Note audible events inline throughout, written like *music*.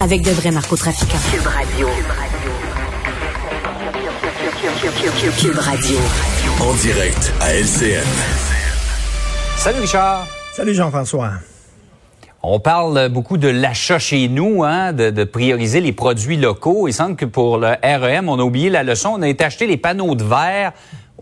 avec de vrais narcotrafiquants. Cube Radio. Cube Radio. En direct à LCN. Salut Richard. Salut Jean-François. On parle beaucoup de l'achat chez nous, hein, de, de, prioriser les produits locaux. Il semble que pour le REM, on a oublié la leçon. On a été acheter les panneaux de verre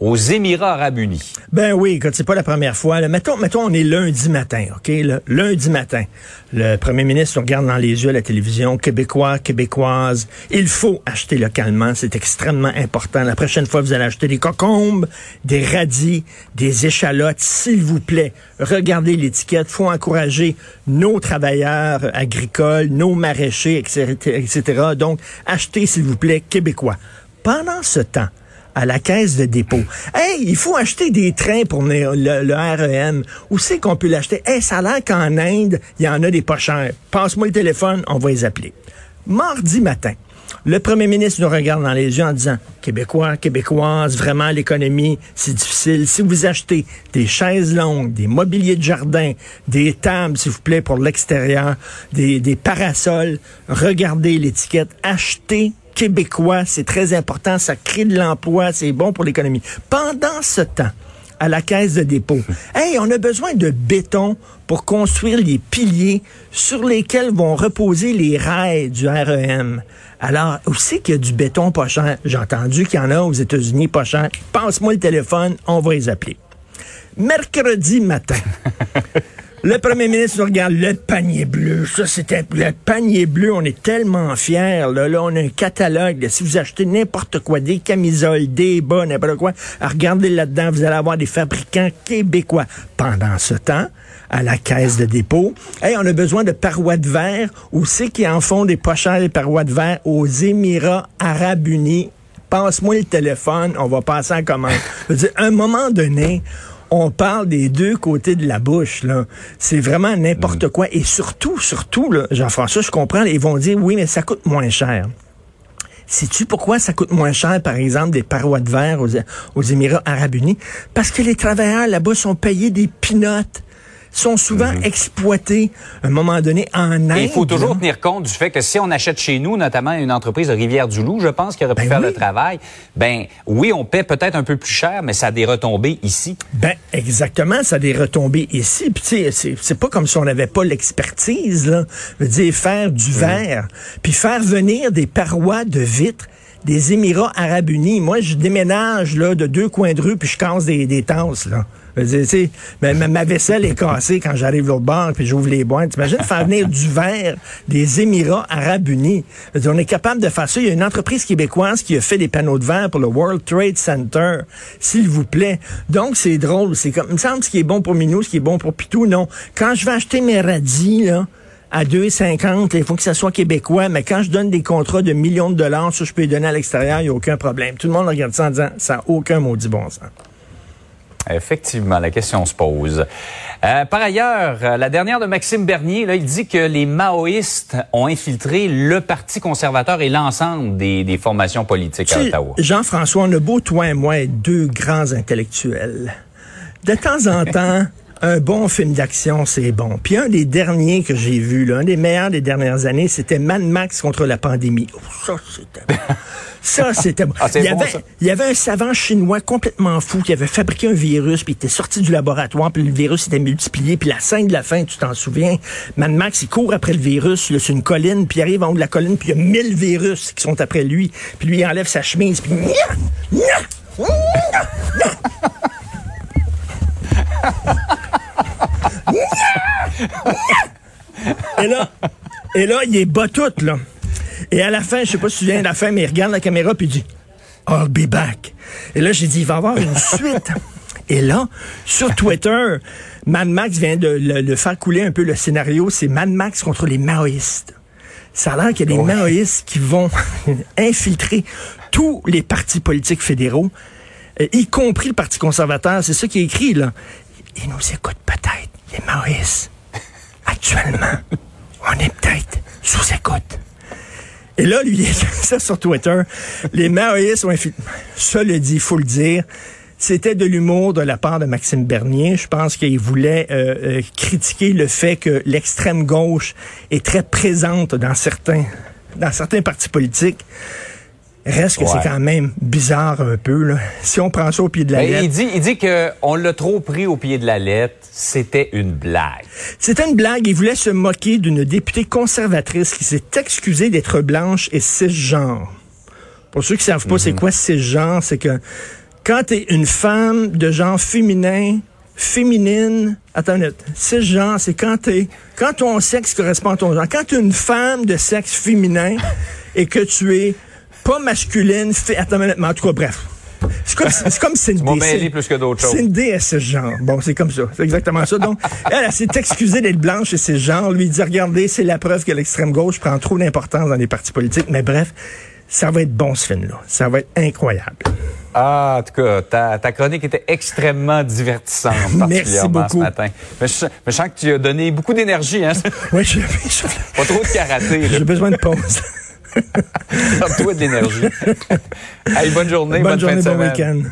aux Émirats arabes unis. Ben oui, quand c'est pas la première fois. Là, mettons, mettons, on est lundi matin, OK? lundi matin. Le premier ministre regarde dans les yeux à la télévision, Québécois, Québécoises, il faut acheter localement, c'est extrêmement important. La prochaine fois, vous allez acheter des cocombes, des radis, des échalotes, s'il vous plaît, regardez l'étiquette. faut encourager nos travailleurs agricoles, nos maraîchers, etc., etc. Donc, achetez, s'il vous plaît, québécois. Pendant ce temps, à la caisse de dépôt. Hey, il faut acheter des trains pour le, REM. Où c'est qu'on peut l'acheter? Hey, ça a l'air qu'en Inde, il y en a des pas chers. Passe-moi le téléphone, on va les appeler. Mardi matin, le premier ministre nous regarde dans les yeux en disant Québécois, Québécoises, vraiment l'économie, c'est difficile. Si vous achetez des chaises longues, des mobiliers de jardin, des tables, s'il vous plaît, pour l'extérieur, des parasols, regardez l'étiquette, achetez québécois, c'est très important, ça crée de l'emploi, c'est bon pour l'économie. Pendant ce temps, à la caisse de dépôt. *laughs* Hey, on a besoin de béton pour construire les piliers sur lesquels vont reposer les rails du REM. Alors, aussi qu'il y a du béton pas cher? J'ai entendu qu'il y en a aux États-Unis pas cher. Passe-moi le téléphone, on va les appeler. Mercredi matin. *laughs* Le premier ministre regarde le panier bleu. Ça, c'était le panier bleu. On est tellement fiers. Là, là on a un catalogue. si vous achetez n'importe quoi, des camisoles, des bas, n'importe quoi, regardez là-dedans, vous allez avoir des fabricants québécois. Pendant ce temps, à la caisse de dépôt, hey, on a besoin de parois de verre. Où c'est qu'ils en font des pochettes des parois de verre? Aux Émirats arabes unis? Passe-moi le téléphone, on va passer en commande. Je veux dire, un moment donné, on parle des deux côtés de la bouche. là. C'est vraiment n'importe mm. quoi. Et surtout, surtout, Jean-François, je comprends, ils vont dire, oui, mais ça coûte moins cher. Sais-tu pourquoi ça coûte moins cher, par exemple, des parois de verre aux, aux Émirats arabes unis? Parce que les travailleurs là-bas sont payés des pinottes sont souvent mhm. exploités à un moment donné en Inde. il faut toujours tenir compte du fait que si on achète chez nous, notamment une entreprise de Rivière-du-Loup, je pense, qui aurait pu ben faire le travail, ben oui, on paie peut-être un peu plus cher, mais ça a des retombées ici. Ben exactement, ça a des retombées ici. Puis tu sais, c'est pas comme si on n'avait pas l'expertise, là. Je veux dire, faire du mhm. verre, puis faire venir des parois de vitre des Émirats arabes unis. Moi, je déménage là de deux coins de rue puis je casse des, des tasses là. Ma, ma, vaisselle est cassée quand j'arrive l'autre bord puis j'ouvre les boîtes. T'imagines faire venir du verre des Émirats arabes unis. on est capable de faire ça. Il y a une entreprise québécoise qui a fait des panneaux de verre pour le World Trade Center. S'il vous plaît. Donc, c'est drôle. C'est comme, me semble ce qui est bon pour Minou, ce qui est bon pour Pitou, non. Quand je vais acheter mes radis, là, à 2,50, il faut que ça soit québécois, mais quand je donne des contrats de millions de dollars, ça, je peux les donner à l'extérieur, il n'y a aucun problème. Tout le monde regarde ça en disant, ça n'a aucun maudit bon sens. Effectivement, la question se pose. Euh, par ailleurs, euh, la dernière de Maxime Bernier, là, il dit que les maoïstes ont infiltré le Parti conservateur et l'ensemble des, formations politiques à Ottawa. Jean-François, on a beau, toi et moi, être deux grands intellectuels. De temps en *laughs* temps, un bon film d'action, c'est bon. Puis un des derniers que j'ai vu, l'un des meilleurs des dernières années, c'était Mad Max contre la pandémie. Oh, ça, c'était *laughs* Ça, c'était bon. Ah, il, y avait, il y avait un savant chinois complètement fou qui avait fabriqué un virus, puis il était sorti du laboratoire, puis le virus était multiplié, puis la scène de la fin, tu t'en souviens, Mad Max, il court après le virus là, sur une colline, puis il arrive en haut de la colline, puis il y a mille virus qui sont après lui, puis lui, il enlève sa chemise, puis... et là, et là, il est bas tout, là. Et à la fin, je sais pas si tu viens de la fin, mais il regarde la caméra puis il dit I'll be back. Et là, j'ai dit, il va y avoir une suite. Et là, sur Twitter, Mad Max vient de le, faire couler un peu le scénario. C'est Mad Max contre les maoïstes. Ça a l'air qu'il y a des maoïstes qui vont *laughs* infiltrer tous les partis politiques fédéraux, euh, y compris le Parti conservateur. C'est ça qui est écrit, là. Ils nous écoutent peut-être, les maoïstes. Actuellement, on est peut-être sous écoute. Et là, lui, il ça sur Twitter. Les maoïstes ont infiltré. Ça le dit, il faut le dire. c'était de l'humour de la part de Maxime Bernier. Je pense qu'il voulait euh, euh, critiquer le fait que l'extrême gauche est très présente dans certains dans certains partis politiques. Reste que Ouais. c'est quand même bizarre un peu. Là. Si on prend ça au pied de la Ben, lettre. il dit, il dit que on l'a trop pris au pied de la lettre. C'était une blague. C'était une blague. Il voulait se moquer d'une députée conservatrice qui s'est excusée d'être blanche et cisgenre. Pour ceux qui savent pas c'est quoi cisgenre, c'est que quand tu es une femme de genre féminin, féminine, attends une minute, cisgenre, c'est quand t'es, quand ton sexe correspond à ton genre. Quand tu es une femme de sexe féminin et que tu es pas masculine, attends une mais en tout cas, bref. C'est comme, *laughs* c'est comme m'as des- mêlé plus que d'autres choses. c'est une déesse genre. Bon, c'est comme ça. C'est exactement ça. Donc, *laughs* elle, elle s'est excusée d'être blanche et c'est genre. Lui dit, regardez, c'est la preuve que l'extrême gauche prend trop d'importance dans les partis politiques. Mais bref, ça va être bon, ce film-là. Ça va être incroyable. Ah, en tout cas, ta, ta chronique était extrêmement divertissante, *laughs* Merci particulièrement ce beaucoup. matin. Mais je, mais je sens que tu as donné beaucoup d'énergie, hein? Oui, j'ai j'ai- Pas trop de karaté, j'ai besoin de pause. Donne-toi de l'énergie. *laughs* Hey, bonne journée, bonne, Bonne journée, fin de bon semaine. week-end.